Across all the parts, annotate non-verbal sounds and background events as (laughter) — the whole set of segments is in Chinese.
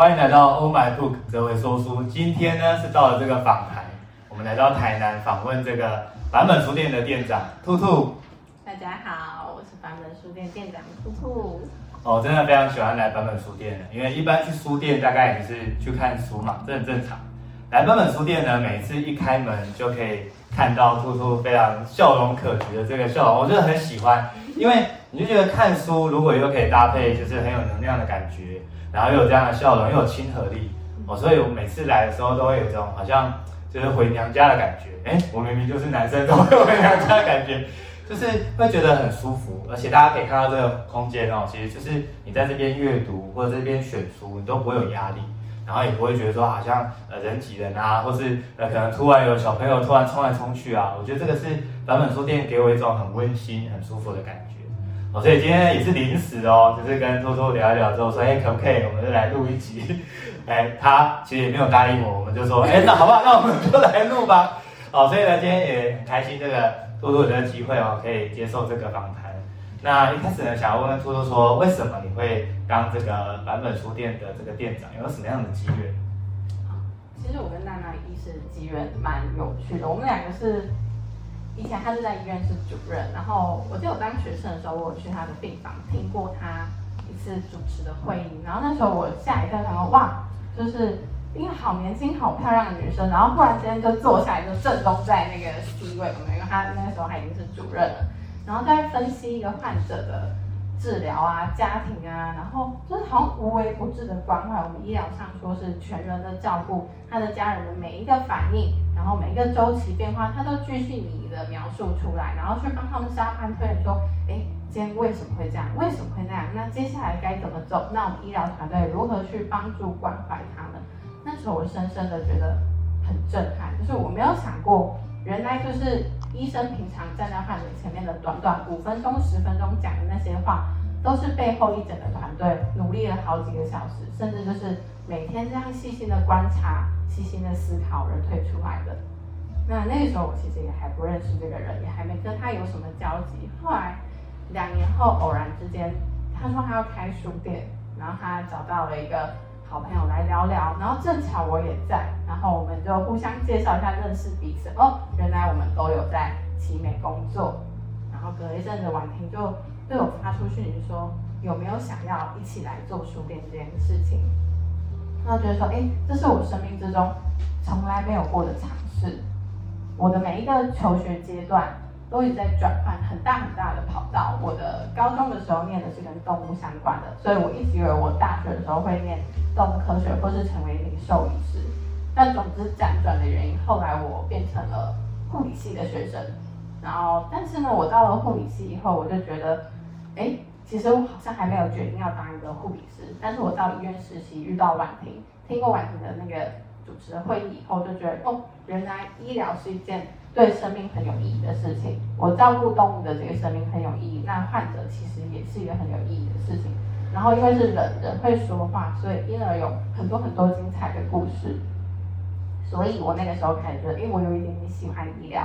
欢迎来到 Oh My Book 哲维说书。今天呢是到了这个访谈，我们来到台南访问这个版本书店的店长兔兔。大家好，我是版本书店店长兔兔。哦，真的非常喜欢来版本书店的，因为一般去书店大概也是去看书嘛，这很正常。来版本书店呢，每次一开门就可以看到兔兔非常笑容可掬的这个笑容，我真的很喜欢，因为你就觉得看书如果又可以搭配，就是很有能量的感觉，然后又有这样的笑容，又有亲和力哦，所以我每次来的时候都会有这种好像就是回娘家的感觉。哎，我明明就是男生，都会回娘家的感觉，(laughs) 就是会觉得很舒服，而且大家可以看到这个空间哦，其实就是你在这边阅读或者这边选书，你都不会有压力。然后也不会觉得说好像呃人挤人啊，或是呃可能突然有小朋友突然冲来冲去啊，我觉得这个是版本书店给我一种很温馨、很舒服的感觉。哦，所以今天也是临时哦，就是跟多多聊一聊之后说，哎，可不可以我们就来录一集？哎，他其实也没有答应我，我们就说，哎，那好吧，那我们就来录吧。哦，所以呢，今天也很开心，这个多多有这个机会哦，可以接受这个访谈。那一开始呢，想要问问兔兔说，为什么你会当这个版本书店的这个店长？有什么样的机缘？其实我跟娜娜一是机缘蛮有趣的。我们两个是以前他是在医院是主任，然后我记得我当学生的时候，我有去他的病房听过他一次主持的会议，然后那时候我下一刻，想说哇，就是一个好年轻、好漂亮的女生，然后忽然之间就坐下来，就正中在那个 C 位，因为他那个时候他已经是主任了。然后再分析一个患者的治疗啊、家庭啊，然后就是好像无微不至的关怀。我们医疗上说是全人的照顾，他的家人的每一个反应，然后每一个周期变化，他都巨细靡遗的描述出来，然后去帮他们沙盘推演说，哎，今天为什么会这样？为什么会那样？那接下来该怎么走？那我们医疗团队如何去帮助关怀他们？那时候我深深的觉得很震撼，就是我没有想过，原来就是。医生平常站在患者前面的短短五分钟、十分钟讲的那些话，都是背后一整个团队努力了好几个小时，甚至就是每天这样细心的观察、细心的思考而推出来的。那那个时候我其实也还不认识这个人，也还没跟他有什么交集。后来两年后偶然之间，他说他要开书店，然后他找到了一个。好朋友来聊聊，然后正巧我也在，然后我们就互相介绍一下，认识彼此。哦，原来我们都有在奇美工作。然后隔一阵子，婉婷就对我发出讯息说，有没有想要一起来做书店这件事情？他觉得说，哎，这是我生命之中从来没有过的尝试。我的每一个求学阶段。都一直在转换很大很大的跑道。我的高中的时候念的是跟动物相关的，所以我一直以为我大学的时候会念动物科学或是成为一名兽医师。但总之辗转的原因，后来我变成了护理系的学生。然后，但是呢，我到了护理系以后，我就觉得，哎，其实我好像还没有决定要当一个护理师。但是我到医院实习遇到婉婷，听过婉婷的那个主持的会议以后，就觉得哦，原来医疗是一件。对生命很有意义的事情，我照顾动物的这个生命很有意义，那患者其实也是一个很有意义的事情。然后因为是人，人会说话，所以因而有很多很多精彩的故事。所以我那个时候开始觉得，因为我有一点点喜欢医疗。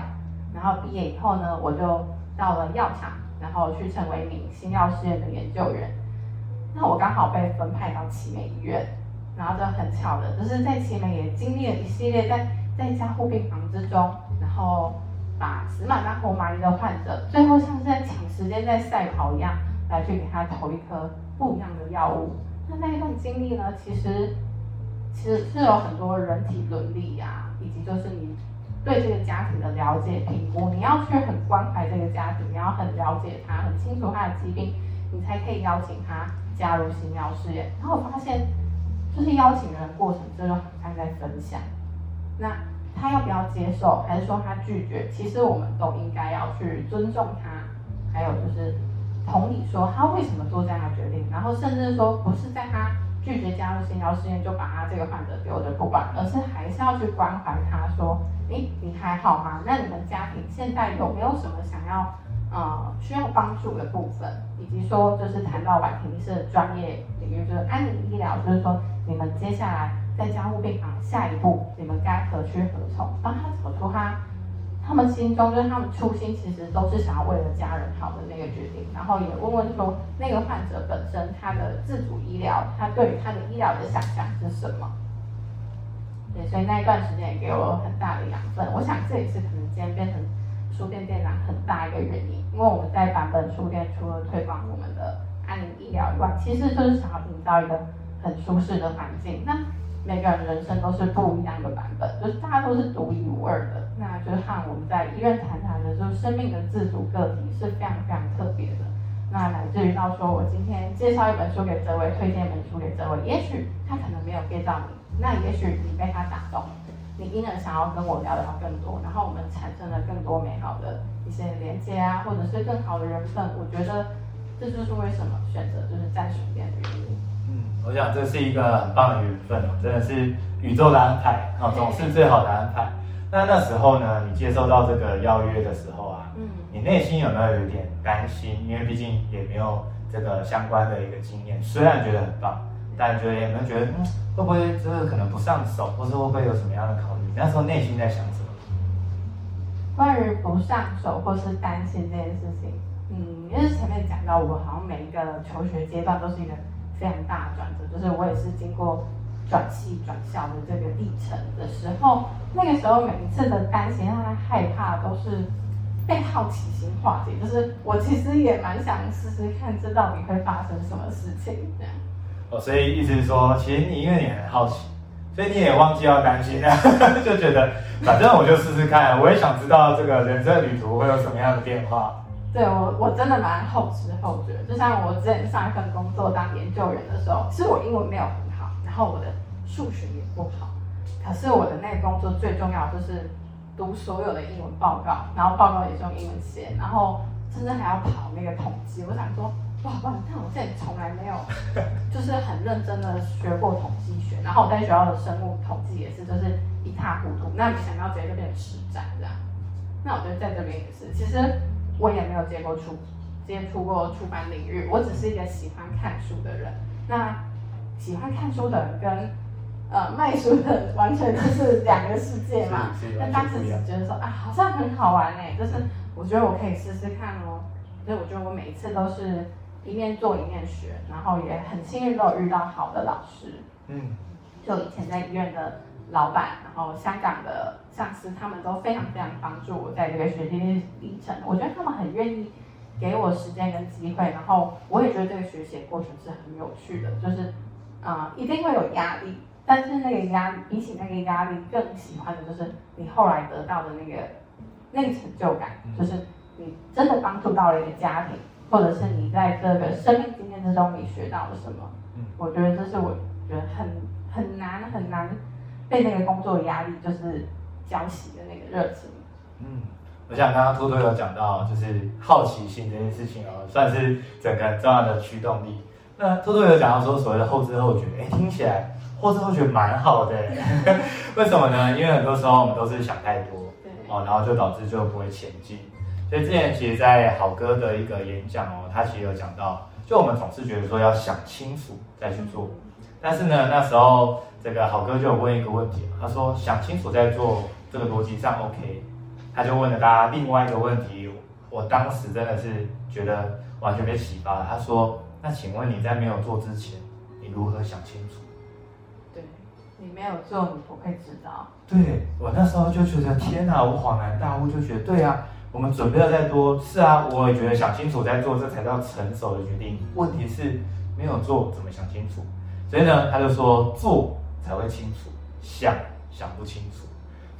然后毕业以后呢，我就到了药厂，然后去成为一名新药试验的研究员。那我刚好被分派到奇美医院，然后就很巧的，就是在奇美也经历了一系列在在加护病房之中。然后把死马当活马医的患者，最后像是在抢时间、在赛跑一样，来去给他投一颗不一样的药物。那那一段经历呢，其实其实是有很多人体伦理啊，以及就是你对这个家庭的了解评估，你要去很关怀这个家庭，你要很了解他，很清楚他的疾病，你才可以邀请他加入新药试验。然后我发现，就是邀请人的过程，就很像在分享。那。他要不要接受，还是说他拒绝？其实我们都应该要去尊重他，还有就是同理说他为什么做这样的决定，然后甚至说不是在他拒绝加入新药试验就把他这个患者丢着不管，而是还是要去关怀他说，诶，你还好吗？那你们家庭现在有没有什么想要呃需要帮助的部分？以及说就是谈到婉婷是专业领域，就是安宁医疗，就是说你们接下来。在加护病房，下一步你们该何去何从？帮他走出他他们心中就是他们初心，其实都是想要为了家人好的那个决定。然后也问问说，那个患者本身他的自主医疗，他对于他的医疗的想象是什么？对，所以那一段时间也给我很大的养分。我想这也是可能今天变成书店店长很大一个原因，因为我们在版本书店除了推广我们的安宁医疗以外，其实就是想要营造一个很舒适的环境。那每个人人生都是不一样的版本，就是大家都是独一无二的。那就是和我们在医院谈谈的，就是生命的自主个体是非常非常特别的。那乃至于到说我今天介绍一本书给这位，推荐一本书给这位，也许他可能没有 get 到你，那也许你被他打动，你因而想要跟我聊聊更多，然后我们产生了更多美好的一些连接啊，或者是更好的人分。我觉得这就是为什么选择就是在书店的原因。我想这是一个很棒的缘分哦，真的是宇宙的安排哦，总是最好的安排。那那时候呢，你接受到这个邀约的时候啊，嗯，你内心有没有有点担心？因为毕竟也没有这个相关的一个经验，虽然觉得很棒，但觉得有没有觉得，嗯，会不会就是可能不上手，或是会不会有什么样的考虑？那时候内心在想什么？关于不上手或是担心这件事情，嗯，因为前面讲到，我好像每一个求学阶段都是一个。非常大的转折，就是我也是经过转系转校的这个历程的时候，那个时候每一次的担心害怕都是被好奇心化解，就是我其实也蛮想试试看，这到底会发生什么事情这样。哦，所以意思是说，其实你因为你很好奇，所以你也忘记要担心啊，(laughs) 就觉得反正我就试试看，我也想知道这个人生旅途会有什么样的变化。对我，我真的蛮后知后觉。就像我之前上一份工作当研究员的时候，其实我英文没有很好，然后我的数学也不好。可是我的那个工作最重要就是读所有的英文报告，然后报告也是用英文写，然后甚至还要跑那个统计。我想说，哇哇，但我现在从来没有 (laughs) 就是很认真的学过统计学，然后我在学校的生物统计也是就是一塌糊涂。那没想到直接就变成实战这样。那我觉得在这边也是，其实。我也没有接过出接触过出版领域，我只是一个喜欢看书的人。那喜欢看书的人跟呃卖书的人完全就是两个世界嘛。但当时只觉得说啊，好像很好玩哎，就是我觉得我可以试试看哦。所以我觉得我每一次都是一面做一面学，然后也很幸运都有遇到好的老师。嗯，就以前在医院的。老板，然后香港的上司，他们都非常非常帮助我在这个学习历程。我觉得他们很愿意给我时间跟机会，然后我也觉得这个学习过程是很有趣的。就是，啊、呃，一定会有压力，但是那个压力比起那个压力，更喜欢的就是你后来得到的那个那个成就感，就是你真的帮助到了一个家庭，或者是你在这个生命经验之中你学到了什么。我觉得这是我觉得很很难很难。被那个工作压力就是浇熄的那个热情。嗯，我想刚刚兔兔有讲到，就是好奇心这件事情哦，算是整个重要的驱动力。那兔兔有讲到说所谓的后知后觉，哎，听起来后知后觉蛮好的。(laughs) 为什么呢？因为很多时候我们都是想太多，哦，然后就导致就不会前进。所以之前其实，在好哥的一个演讲哦，他其实有讲到，就我们总是觉得说要想清楚再去做，但是呢，那时候。这个好哥就有问一个问题，他说想清楚再做，这个逻辑上 OK，他就问了大家另外一个问题，我当时真的是觉得完全被启发了。他说，那请问你在没有做之前，你如何想清楚？对，你没有做，你不会知道。对，我那时候就觉得天哪，我恍然大悟，就觉得对啊，我们准备了再多，是啊，我也觉得想清楚再做，这才叫成熟的决定。问题是没有做，怎么想清楚？所以呢，他就说做。才会清楚，想想不清楚，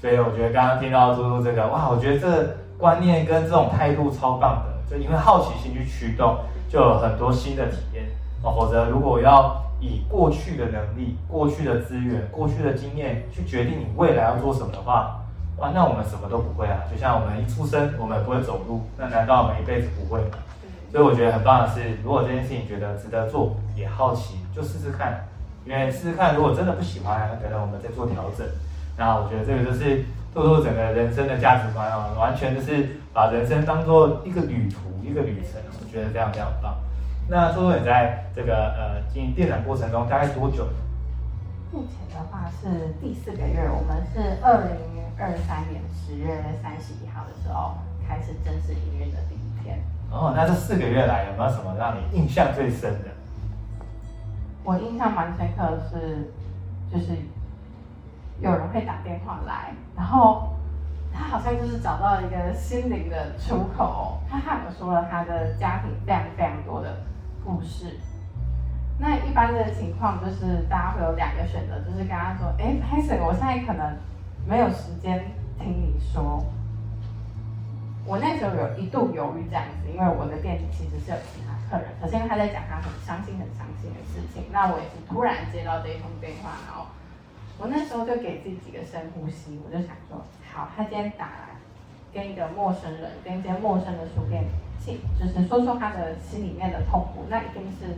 所以我觉得刚刚听到兔兔这个，哇，我觉得这观念跟这种态度超棒的，就因为好奇心去驱动，就有很多新的体验哦。否则如果要以过去的能力、过去的资源、过去的经验去决定你未来要做什么的话，哇，那我们什么都不会啊。就像我们一出生，我们不会走路，那难道我们一辈子不会吗？所以我觉得很棒的是，如果这件事情觉得值得做，也好奇，就试试看。因为试试看，如果真的不喜欢，可能我们再做调整。那我觉得这个就是兔兔整个人生的价值观啊，完全就是把人生当做一个旅途、一个旅程，我觉得非常非常棒。那兔兔你在这个呃经营店长过程中大概多久？目前的话是第四个月，我们是二零二三年十月三十一号的时候开始正式营运的第一天。哦，那这四个月来有没有什么让你印象最深的？我印象蛮深刻的是，就是有人会打电话来，然后他好像就是找到一个心灵的出口，他和我说了他的家庭非常非常多的故事。那一般的情况就是，大家会有两个选择，就是跟他说：“哎，Passion，我现在可能没有时间听你说。”我那时候有一度犹豫这样子，因为我的店里其实是有其他客人，可是因为他在讲他很伤心、很伤心的事情，那我也是突然接到这一通电话，然后我那时候就给自己几个深呼吸，我就想说：“好，他今天打来跟一个陌生人，跟一间陌生的书店，就是说说他的心里面的痛苦，那一定是。”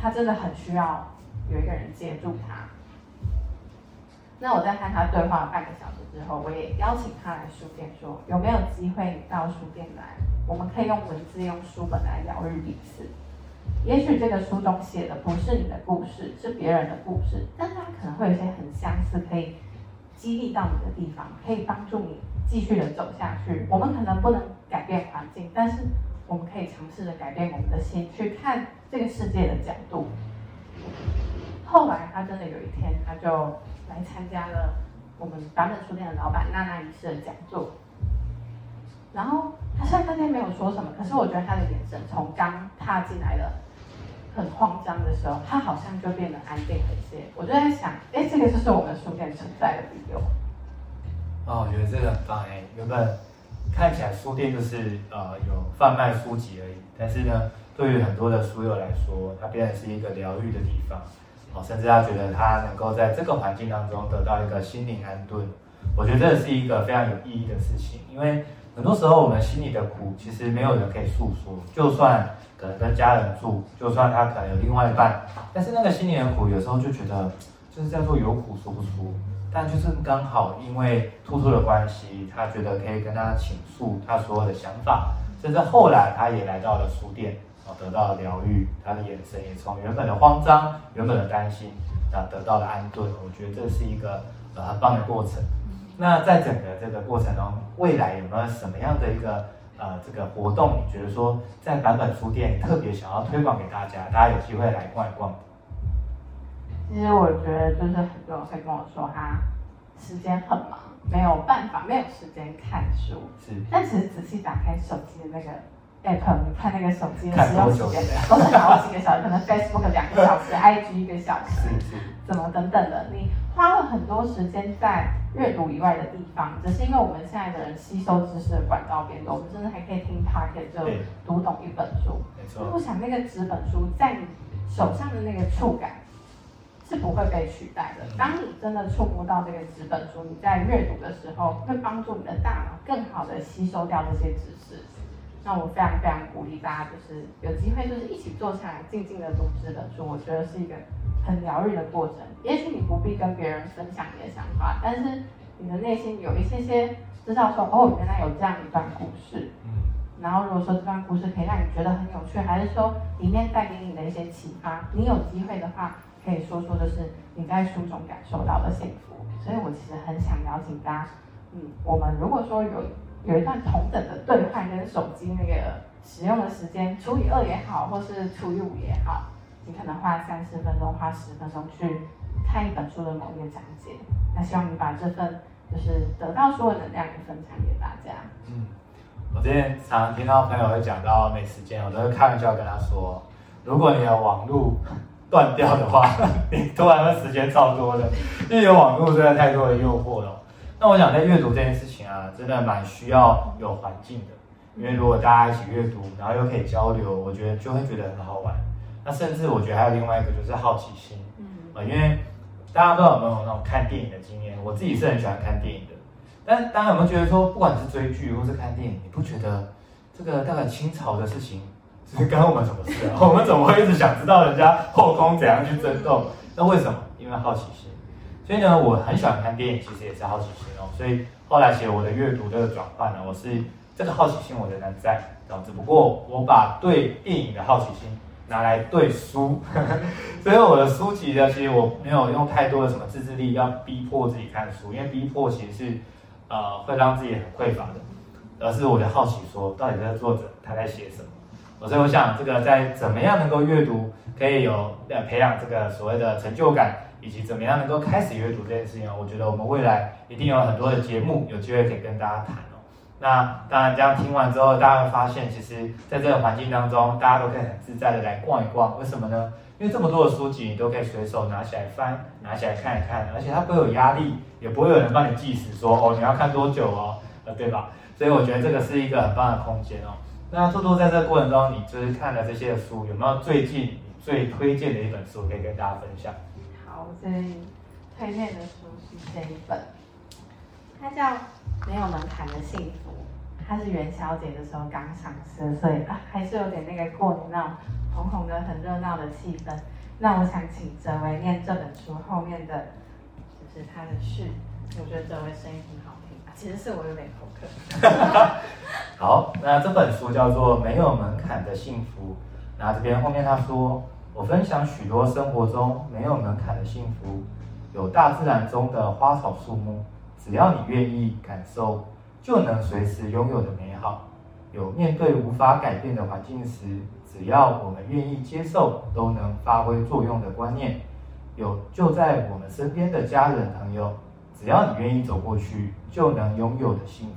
他真的很需要有一个人接住他。那我在和他对话了半个小时之后，我也邀请他来书店说，有没有机会到书店来，我们可以用文字、用书本来疗愈彼此。也许这个书中写的不是你的故事，是别人的故事，但是他可能会有些很相似，可以激励到你的地方，可以帮助你继续的走下去。我们可能不能改变环境，但是。我们可以尝试着改变我们的心，去看这个世界的角度。后来，他真的有一天，他就来参加了我们版本书店的老板娜娜医师的讲座。然后，他虽然那天没有说什么，可是我觉得他的眼神从刚踏进来的很慌张的时候，他好像就变得安定了一些。我就在想，哎，这个就是我们书店存在的理由。哦，我觉得这个很棒哎，原本。看起来书店就是呃有贩卖书籍而已，但是呢，对于很多的书友来说，它变成是一个疗愈的地方，甚至他觉得他能够在这个环境当中得到一个心灵安顿，我觉得这是一个非常有意义的事情，因为很多时候我们心里的苦其实没有人可以诉说，就算可能跟家人住，就算他可能有另外一半，但是那个心里的苦有时候就觉得就是叫做有苦说不出。但就是刚好，因为兔兔的关系，他觉得可以跟他倾诉他所有的想法，甚至后来他也来到了书店，啊，得到了疗愈，他的眼神也从原本的慌张、原本的担心，啊，得到了安顿。我觉得这是一个呃很棒的过程。那在整个这个过程中，未来有没有什么样的一个呃这个活动？你觉得说在版本书店特别想要推广给大家，大家有机会来逛一逛？其实我觉得就是很多人会跟我说，他时间很忙，没有办法，没有时间看书。是。但其实仔细打开手机的那个 app，你看那个手机的使用时间 (laughs) 都是好几个小时，可能 Facebook 两个小时，IG 一个小时，怎么等等的，你花了很多时间在阅读以外的地方，只是因为我们现在的人吸收知识的管道变多，我们真的还可以听 Podcast 就读懂一本书。我想那个纸本书在你手上的那个触感。是不会被取代的。当你真的触摸到这个纸本书，你在阅读的时候，会帮助你的大脑更好的吸收掉这些知识。那我非常非常鼓励大家，就是有机会就是一起坐下来，静静的读这本书。我觉得是一个很疗愈的过程。也许你不必跟别人分享你的想法，但是你的内心有一些些知道说，哦，原来有这样一段故事。然后如果说这段故事可以让你觉得很有趣，还是说里面带给你的一些启发，你有机会的话。可以说说就是你在书中感受到的幸福，所以我其实很想邀请大家，嗯，我们如果说有有一段同等的兑换跟手机那个使用的时间除以二也好，或是除以五也好，你可能花三十分钟、花十分钟去看一本书的某一个章节，那希望你把这份就是得到所有能量也分享给大家。嗯，我之前常常听到朋友会讲到没时间，我都会开玩笑跟他说，如果你的网络。断掉的话，(laughs) 你突然的时间超多的，因为有网络，真的太多的诱惑了。那我想在阅读这件事情啊，真的蛮需要有环境的，因为如果大家一起阅读，然后又可以交流，我觉得就会觉得很好玩。那甚至我觉得还有另外一个就是好奇心，嗯，啊，因为大家不知道有没有那种看电影的经验，我自己是很喜欢看电影的。但大家有没有觉得说，不管是追剧或是看电影，你不觉得这个大概清朝的事情？是干我们什么事啊？(laughs) 我们怎么会一直想知道人家后宫怎样去争斗？那为什么？因为好奇心。所以呢，我很喜欢看电影，其实也是好奇心哦。所以后来写我的阅读这个转换呢，我是这个好奇心我仍然在，只不过我把对电影的好奇心拿来对书，(laughs) 所以我的书籍呢，其实我没有用太多的什么自制力，要逼迫自己看书，因为逼迫其实是呃会让自己很匮乏的，而是我的好奇说，到底这个作者他在写什么？所以我想这个在怎么样能够阅读，可以有呃培养这个所谓的成就感，以及怎么样能够开始阅读这件事情，我觉得我们未来一定有很多的节目有机会可以跟大家谈哦。那当然，这样听完之后，大家会发现，其实在这个环境当中，大家都可以很自在的来逛一逛。为什么呢？因为这么多的书籍，你都可以随手拿起来翻，拿起来看一看，而且它不会有压力，也不会有人帮你计时说哦，你要看多久哦，呃，对吧？所以我觉得这个是一个很棒的空间哦。那兔兔在这个过程中，你就是看了这些书，有没有最近你最推荐的一本书可以跟大家分享？好，我最推荐的书是这一本，它叫。没有门槛的幸福，它是元宵节的时候刚上市，所以啊还是有点那个过年那种红红的、很热闹的气氛。那我想请哲维念这本书后面的，就是他的序。我觉得哲维声音挺好听，其实是我有点口渴。(laughs) 好，那这本书叫做《没有门槛的幸福》。那这边后面他说，我分享许多生活中没有门槛的幸福，有大自然中的花草树木。只要你愿意感受，就能随时拥有的美好；有面对无法改变的环境时，只要我们愿意接受，都能发挥作用的观念；有就在我们身边的家人朋友，只要你愿意走过去，就能拥有的幸福。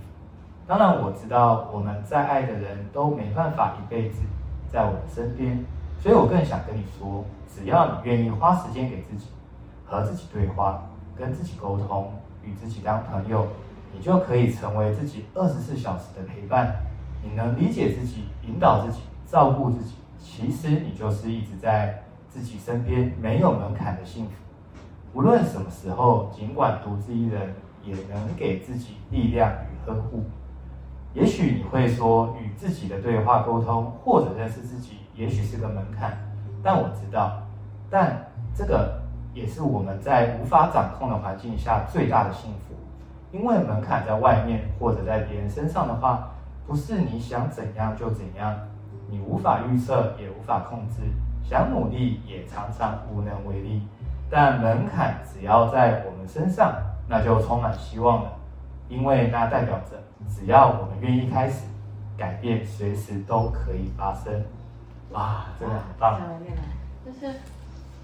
当然，我知道我们再爱的人都没办法一辈子在我们身边，所以我更想跟你说，只要你愿意花时间给自己，和自己对话，跟自己沟通。与自己当朋友，你就可以成为自己二十四小时的陪伴。你能理解自己，引导自己，照顾自己，其实你就是一直在自己身边没有门槛的幸福。无论什么时候，尽管独自一人，也能给自己力量与呵护。也许你会说，与自己的对话沟通，或者认识自己，也许是个门槛。但我知道，但这个。也是我们在无法掌控的环境下最大的幸福，因为门槛在外面或者在别人身上的话，不是你想怎样就怎样，你无法预测也无法控制，想努力也常常无能为力。但门槛只要在我们身上，那就充满希望了，因为那代表着只要我们愿意开始，改变随时都可以发生。哇，真的很棒！就是。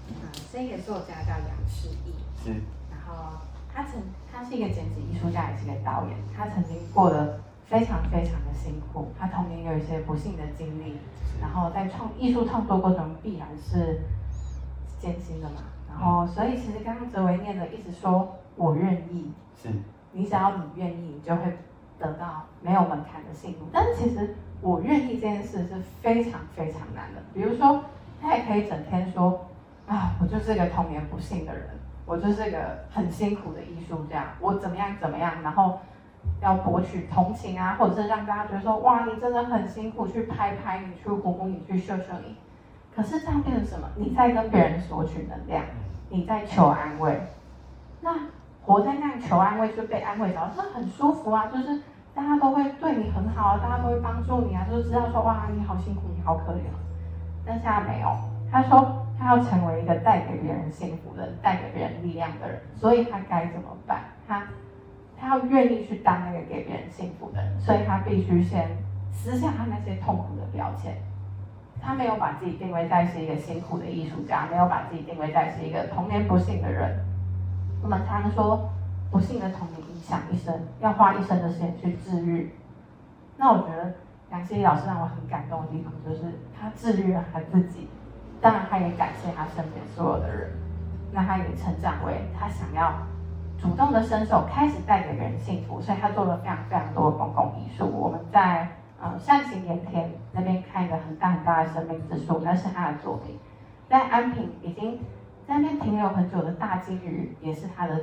啊，这个作家叫杨世义，是。然后他曾，他是一个剪纸艺术家，也是一个导演。他曾经过得非常非常的辛苦，他童年有一些不幸的经历，然后在创艺术创作过程中必然是艰辛的嘛。然后，所以其实刚刚哲维念的一直说我愿意，是。你只要你愿意，你就会得到没有门槛的幸福。但是其实我愿意这件事是非常非常难的。比如说，他也可以整天说。啊，我就是一个童年不幸的人，我就是一个很辛苦的艺术家，我怎么样怎么样，然后要博取同情啊，或者是让大家觉得说，哇，你真的很辛苦，去拍拍你，去鼓鼓你，去秀秀你。可是这样变成什么？你在跟别人索取能量，你在求安慰。那活在那样求安慰，就被安慰着，那很舒服啊，就是大家都会对你很好啊，大家都会帮助你啊，就是知道说，哇，你好辛苦，你好可怜。但现在没有，他说。他要成为一个带给别人幸福的、带给别人力量的人，所以他该怎么办？他他要愿意去当那个给别人幸福的人，所以他必须先撕下他那些痛苦的标签。他没有把自己定位在是一个辛苦的艺术家，没有把自己定位在是一个童年不幸的人。我们常说，不幸的童年影响一生，要花一生的时间去治愈。那我觉得杨希老师让我很感动的地方，就是他治愈了他自己。当然，他也感谢他身边所有的人，那他也成长为他想要主动的伸手，开始带给人幸福，所以他做了非常非常多的公共艺术。我们在呃善行盐田那边看一个很大很大的生命之树，那是他的作品。在安平已经在那边停留很久的大鲸鱼，也是他的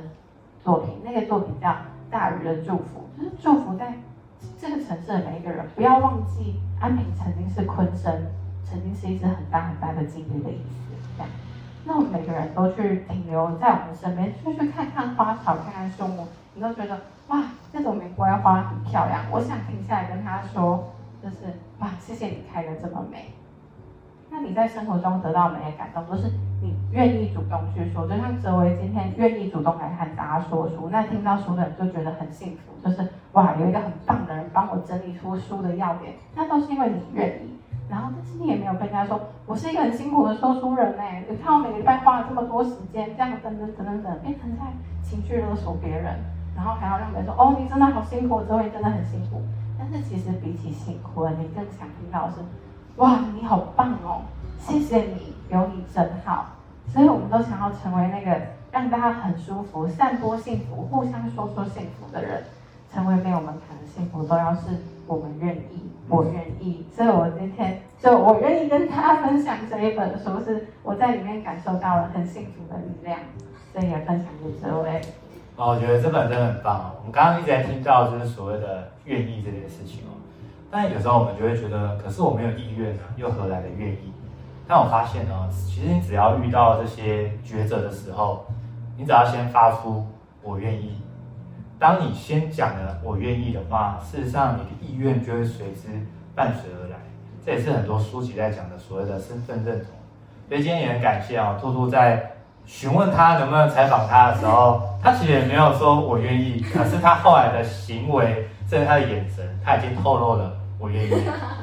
作品。那个作品叫《大鱼的祝福》，就是祝福在这个城市的每一个人，不要忘记安平曾经是鲲鯓。曾经是一只很大很大的鲸鱼的意思，这样。那我们每个人都去停留在我们身边，就去看看花草，看看树木，你都觉得哇，这种玫瑰花很漂亮。我想停下来跟他说，就是哇，谢谢你开的这么美。那你在生活中得到美的感动，都是你愿意主动去说。就像哲维今天愿意主动来和大家说书，那听到书的人就觉得很幸福，就是哇，有一个很棒的人帮我整理出书的要点，那都是因为你愿意。然后，但是你也没有跟人家说，我是一个很辛苦的说书人呢。你看我每个礼拜花了这么多时间，这样等等等等等，变成在情绪勒索别人，然后还要让别人说，哦，你真的好辛苦，哲维真的很辛苦。但是其实比起辛苦，你更想听到的是，哇，你好棒哦，谢谢你，有你真好。所以我们都想要成为那个让大家很舒服、散播幸福、互相说说幸福的人，成为没有门槛的幸福，都要是我们愿意。我愿意，(laughs) 所以我今天就我愿意跟大家分享这一本书，是我在里面感受到了很幸福的力量，所以也分享给各位。哦，我觉得这本真的很棒哦。我们刚刚一直在听到就是所谓的愿意这件事情哦，但有时候我们就会觉得，可是我没有意愿啊，又何来的愿意？但我发现呢，其实你只要遇到这些抉择的时候，你只要先发出我愿意。当你先讲了我愿意的话，事实上你的意愿就会随之伴随而来。这也是很多书籍在讲的所谓的身份认同。所以今天也很感谢啊，兔兔在询问他能不能采访他的时候，他其实也没有说我愿意，可是他后来的行为，甚至他的眼神，他已经透露了我愿意。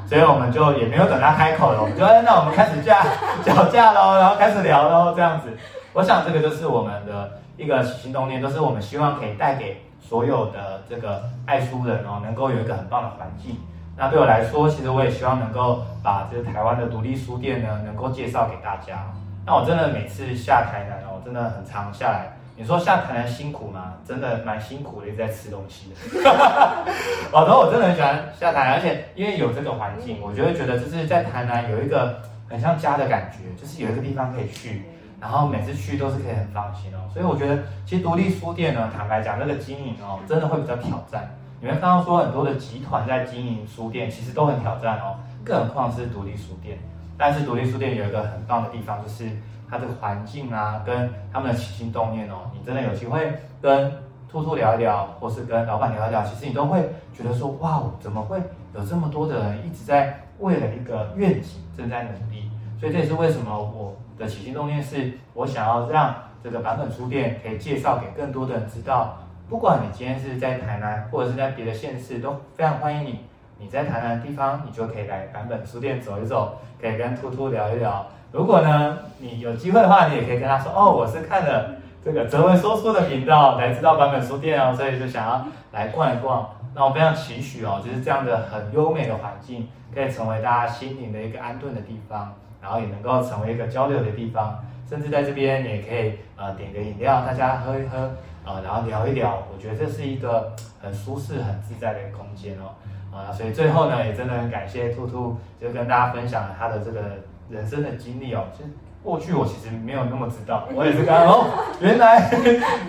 所以我们就也没有等他开口了，我们就那我们开始架 (laughs) 脚架喽，然后开始聊喽，这样子。我想这个就是我们的一个行动念，都是我们希望可以带给。所有的这个爱书人哦，能够有一个很棒的环境。那对我来说，其实我也希望能够把这个台湾的独立书店呢，能够介绍给大家。那我真的每次下台南哦，真的很常下来。你说下台南辛苦吗？真的蛮辛苦的，一直在吃东西的。(laughs) 然后我真的很喜欢下台南，而且因为有这个环境，我就会觉得就是在台南有一个很像家的感觉，就是有一个地方可以去。然后每次去都是可以很放心哦，所以我觉得其实独立书店呢，坦白讲，那个经营哦，真的会比较挑战。你们刚刚说很多的集团在经营书店，其实都很挑战哦，更何况是独立书店。但是独立书店有一个很棒的地方，就是它这个环境啊，跟他们的起心动念哦，你真的有机会跟兔兔聊一聊，或是跟老板聊一聊，其实你都会觉得说，哇，怎么会有这么多的人一直在为了一个愿景正在努力？所以这也是为什么我。的起心动念是，我想要让这个版本书店可以介绍给更多的人知道。不管你今天是在台南，或者是在别的县市，都非常欢迎你。你在台南的地方，你就可以来版本书店走一走，可以跟兔兔聊一聊。如果呢，你有机会的话，你也可以跟他说，哦，我是看了这个哲文说书的频道来知道版本书店哦，所以就想要来逛一逛。那我非常期许哦，就是这样的很优美的环境，可以成为大家心灵的一个安顿的地方。然后也能够成为一个交流的地方，甚至在这边也可以呃点个饮料，大家喝一喝，呃，然后聊一聊。我觉得这是一个很舒适、很自在的一个空间哦，啊、所以最后呢，也真的很感谢兔兔，就跟大家分享了他的这个人生的经历哦。其实过去我其实没有那么知道，我也是刚刚哦，原来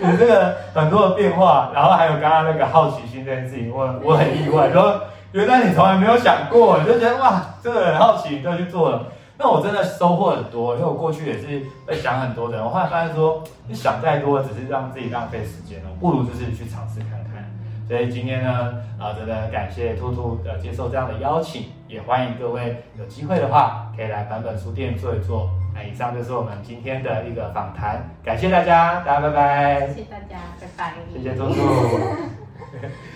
有这个很多的变化，然后还有刚刚那个好奇心这件事情，我我很意外，说原来你从来没有想过，你就觉得哇，这个很好奇，你就去做了。那我真的收获很多，因为我过去也是在想很多的，我后来发现说，你想再多只是让自己浪费时间了，不如就是去尝试看。所以今天呢，啊，真的很感谢兔兔呃接受这样的邀请，也欢迎各位有机会的话可以来版本书店坐一坐。那以上就是我们今天的一个访谈，感谢大家，大家拜拜。谢谢大家，拜拜。谢谢兔兔。(laughs)